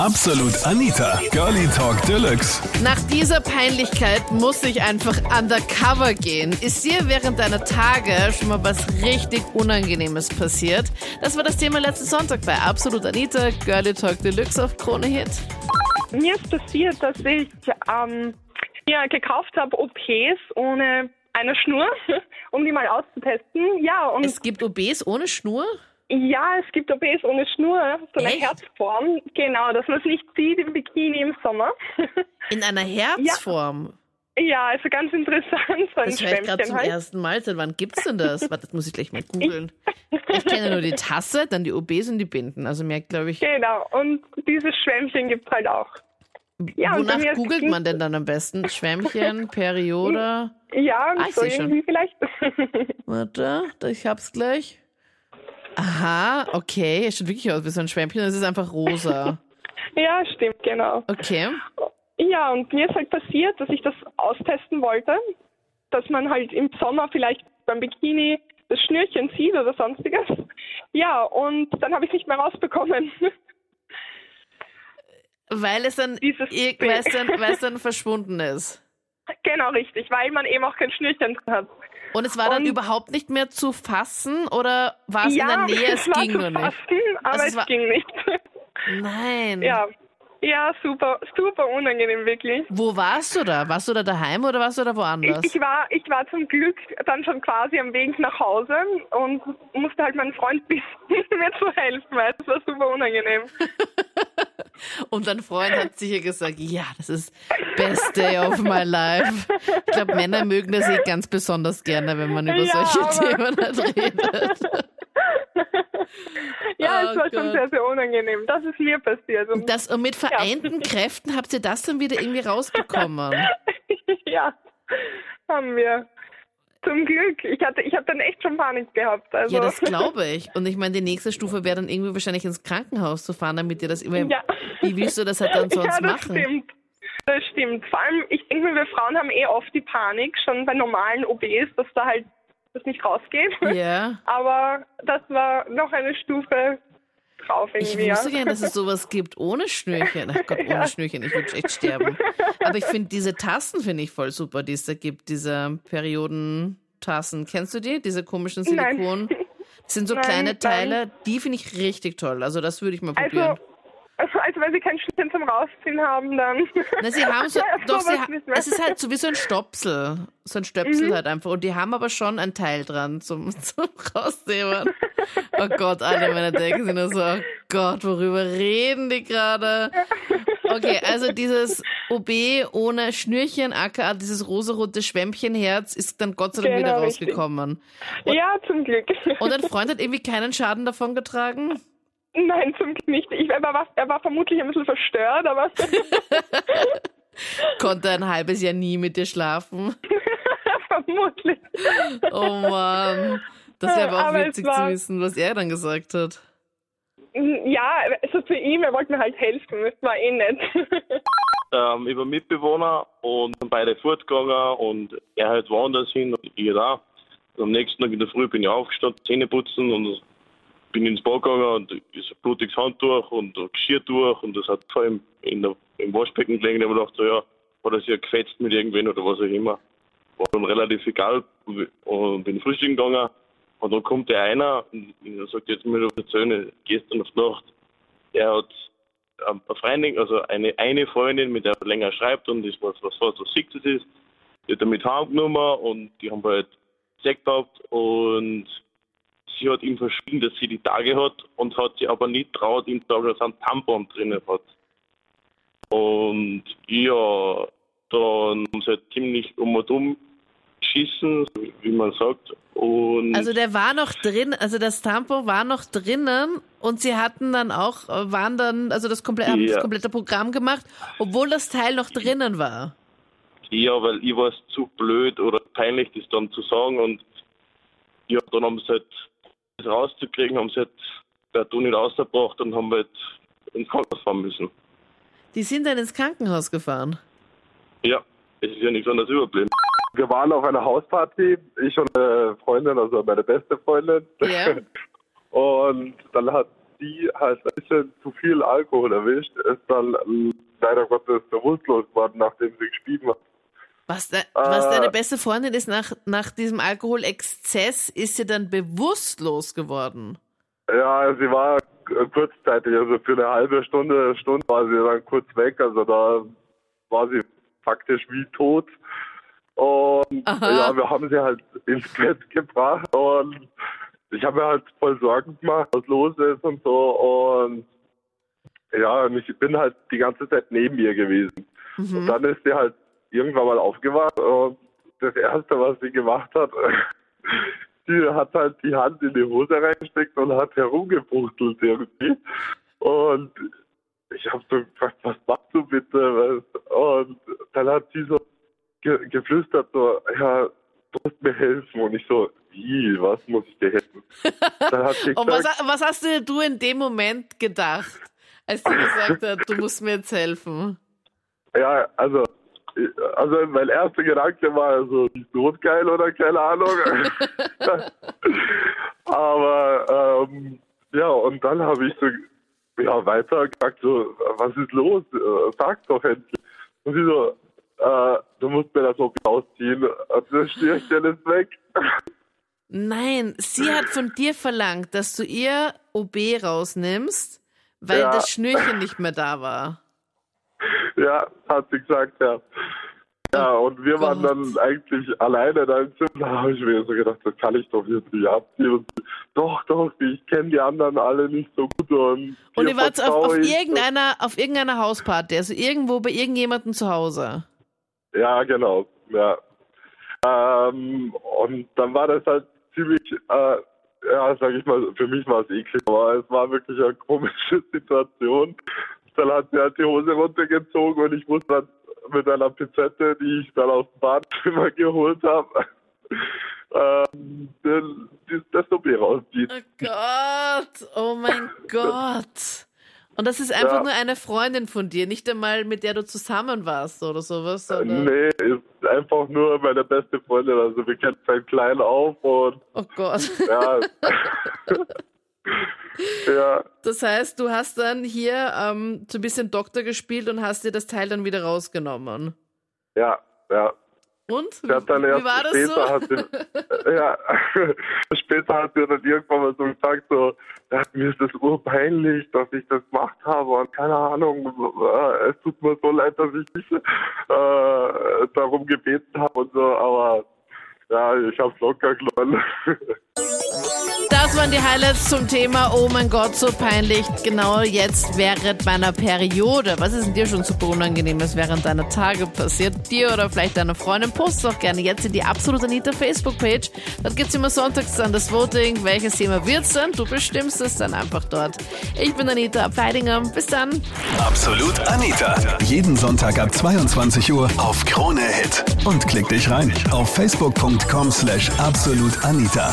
Absolut Anita, Girlie Talk Deluxe. Nach dieser Peinlichkeit muss ich einfach undercover gehen. Ist dir während deiner Tage schon mal was richtig Unangenehmes passiert? Das war das Thema letzten Sonntag bei Absolut Anita, Girlie Talk Deluxe auf Krone Hit. Mir ist passiert, dass ich ähm, ja, gekauft habe OPs ohne eine Schnur, um die mal auszutesten. Ja, und Es gibt OBs ohne Schnur? Ja, es gibt OPs ohne Schnur, so eine Echt? Herzform. Genau, dass man es nicht sieht im Bikini im Sommer. In einer Herzform? ja, also ganz interessant, so Das höre ich gerade zum halt. ersten Mal. Seit wann gibt's denn das? Warte, das muss ich gleich mal googeln. Ich kenne nur die Tasse, dann die OBs und die Binden. Also mehr, glaube ich. Genau, und dieses Schwämmchen gibt es halt auch. Ja, Wonach googelt man denn dann am besten? Schwämmchen, Periode? Ja, Ah, ich so seh schon. irgendwie vielleicht. Warte, ich hab's gleich. Aha, okay. Es sieht wirklich aus wie so ein Schwämmchen. Es ist einfach rosa. ja, stimmt, genau. Okay. Ja, und mir ist halt passiert, dass ich das austesten wollte, dass man halt im Sommer vielleicht beim Bikini das Schnürchen sieht oder sonstiges. Ja, und dann habe ich es nicht mehr rausbekommen. Weil es dann, weil es dann, weil es dann verschwunden ist. genau, richtig, weil man eben auch kein Schnürchen hat. Und es war dann Und- überhaupt nicht mehr zu fassen oder war es ja, in der Nähe? Es war ging nur nicht. fassen, aber Also es es, war- ging nicht. Nein. ja. Ja, super, super unangenehm, wirklich. Wo warst du da? Warst du da daheim oder warst du da woanders? Ich, ich, war, ich war zum Glück dann schon quasi am Weg nach Hause und musste halt meinen Freund bitten, mir zu helfen, weil es war super unangenehm. Und dein Freund hat sicher gesagt, ja, das ist best day of my life. Ich glaube, Männer mögen das eh ganz besonders gerne, wenn man über Ja, solche Themen halt redet. Ja, Oh es war schon Gott. sehr, sehr unangenehm. Das ist mir passiert. Und Das, und mit vereinten Kräften habt ihr das dann wieder irgendwie rausbekommen. ja, haben wir. Zum Glück. Ich hatte, ich habe dann echt schon Panik gehabt. Also. Ja, das glaube ich. Und ich meine, die nächste Stufe wäre dann irgendwie wahrscheinlich ins Krankenhaus zu fahren, damit ihr das immer. Ja. Wie willst du das halt dann sonst ja, das machen? stimmt. Das stimmt. Vor allem, ich denke mir, wir Frauen haben eh oft die Panik, schon bei normalen OBs, dass da halt das nicht rausgeht. Ja. Aber das war noch eine Stufe drauf Ich irgendwie. wusste ja. gerne, dass es sowas gibt ohne Schnürchen. Ach Gott, ohne Ja. Schnürchen, ich würde echt sterben. Aber ich finde diese Tassen finde ich voll super, die es da gibt, diese Periodentassen. Kennst du die? Diese komischen Nein. Silikon? Das sind so Nein, kleine nein. Teile, die finde ich richtig toll. Also das würde ich mal Also, probieren. also, also wenn sie kein Zum Rausziehen haben, dann. Na, sie haben so, doch, sie ha es ist halt so wie so ein Stopsel. So ein Stöpsel halt einfach. Und die haben aber schon ein Teil dran zum, zum Rausnehmen. Oh Gott, alle meine denken sind nur so, oh Gott, worüber reden die gerade? Okay, also dieses OB ohne Schnürchen, aka dieses rosarote Schwämmchenherz, ist dann Gott sei Dank wieder Genau, richtig. rausgekommen. ja, zum Glück. Und dein Freund hat irgendwie keinen Schaden davon getragen? Nein, zum Glück nicht. Ich, er, war, er war vermutlich ein bisschen verstört, aber Konnte ein halbes Jahr nie mit dir schlafen? vermutlich. Oh Mann. Das wäre aber auch Aber witzig zu war- wissen, was er dann gesagt hat. Ja, also zu ihm, er wollte mir halt helfen. Das war eh nett. ähm, über Mitbewohner und sind beide fortgegangen und er halt woanders hin und ich da. Am nächsten Tag in der Früh bin ich aufgestanden, Zähne putzen und bin ins Bad gegangen und ist ein blutiges Handtuch und ein Geschirrtuch und das hat vor allem in der, im Waschbecken gelegen. Da habe ich gedacht, so, ja, hat er sich ja gefetzt mit irgendwen oder was auch immer. War dann relativ egal und bin frühstücken gegangen und dann kommt der einer und er sagt jetzt auf die Zähne, gestern auf Nacht, er hat eine Freundin, also eine, eine Freundin, mit der er länger schreibt und das was, was, was, was sick das ist, die hat er mit heimgenommen und die haben halt Sex gehabt und sie hat ihm verschwiegen, dass sie die Tage hat und hat sie aber nicht traut, ihm zu sagen, dass er einen Tampon drinnen hat. Und ja, dann haben sie halt ziemlich um und um geschissen, wie man sagt. Und Also der war noch drin, also das Tampon war noch drinnen und sie hatten dann auch, waren dann, also das, komple haben das Ja. komplette Programm gemacht, obwohl das Teil noch drinnen war. Ja, weil ich war es zu blöd oder peinlich, das dann zu sagen. Und ja, dann haben sie halt das rauszukriegen, haben sie halt per Du nicht rausgebracht und haben halt ins Krankenhaus fahren müssen. Die sind dann ins Krankenhaus gefahren. Ja, es ist ja nichts anderes überblieben. Wir waren auf einer Hausparty, ich und eine Freundin, also meine beste Freundin. Ja. Und dann hat sie halt ein bisschen zu viel Alkohol erwischt, ist dann ähm, leider Gottes bewusstlos geworden, nachdem sie gespielt hat. Was, de was Äh. deine beste Freundin ist, nach, nach diesem Alkoholexzess ist sie dann bewusstlos geworden. Ja, sie war kurzzeitig, also für eine halbe Stunde, Stunde war sie dann kurz weg, also da war sie faktisch wie tot. Und Aha. ja, wir haben sie halt ins Bett gebracht und ich habe mir halt voll Sorgen gemacht, was los ist und so und ja, und ich bin halt die ganze Zeit neben ihr gewesen. Und Mhm. dann ist sie halt irgendwann mal aufgewacht und das erste, was sie gemacht hat, sie hat halt die Hand in die Hose reingesteckt und hat herumgefuchtelt irgendwie. Und ich habe so gefragt, was machst du bitte? Und dann hat sie so ge geflüstert, so, ja, du musst mir helfen. Und ich so, wie, was muss ich dir helfen? Dann hat sie Und was, gesagt, was hast du, du in dem Moment gedacht, als sie gesagt hat, du musst mir jetzt helfen? Ja, also, also mein erster Gedanke war so, ist notgeil oder keine Ahnung. Aber ähm, ja, und dann habe ich so ja, weiter gesagt, so, was ist los? Äh, Sag doch endlich. Und sie so, äh, du musst mir das OP ausziehen. Und das Stierchen ist weg. Nein, sie hat von dir verlangt, dass du ihr OB rausnimmst, weil Ja. das Schnürchen nicht mehr da war. Ja, hat sie gesagt, ja. Ja, und wir waren dann eigentlich alleine da im Zimmer. Da habe ich mir so gedacht, das kann ich doch jetzt nicht abziehen. Doch, doch, ich kenne die anderen alle nicht so gut. Und, Und ihr wart auf, auf, irgendeiner, auf irgendeiner Hausparty, also irgendwo bei irgendjemandem zu Hause. Ja, genau, ja. Ähm, und dann war das halt ziemlich, äh, ja, sag ich mal, für mich war es eklig, aber es war wirklich eine komische Situation. Dann hat sie halt die Hose runtergezogen und ich musste dann mit einer Pizette, die ich dann aus dem Badezimmer geholt habe, ähm, das OP rausziehen. Oh Gott, oh mein Gott. Und das ist einfach Ja. nur eine Freundin von dir, nicht einmal mit der du zusammen warst oder sowas. Sondern, Nee, ist einfach nur meine beste Freundin. Also wir kennen seit klein auf und Oh Gott. ja. Ja, Das heißt, du hast dann hier ähm, so ein bisschen Doktor gespielt und hast dir das Teil dann wieder rausgenommen. ja, ja. Und? Hat dann Wie war das später so? hat sie, ja, später hat sie dann irgendwann mal so gesagt, so, ja, mir ist das urpeinlich, dass ich das gemacht habe und keine Ahnung, äh, es tut mir so leid, dass ich nicht äh, darum gebeten habe und so, aber ja, ich hab's locker genommen. Das waren die Highlights zum Thema Oh mein Gott, so peinlich. Genau jetzt während meiner Periode. Was ist denn dir schon super Unangenehmes während deiner Tage passiert? Dir oder vielleicht deiner Freundin? Post doch gerne jetzt in die Absolut Anita Facebook-Page. Dort gibt's immer sonntags dann das Voting. Welches Thema wird's dann? Du bestimmst es dann einfach dort. Ich bin Anita Abteidinger. Bis dann. Absolut Anita. Jeden Sonntag ab 22 Uhr auf Krone Hit. Und klick dich rein auf facebook.com slash absolutanita.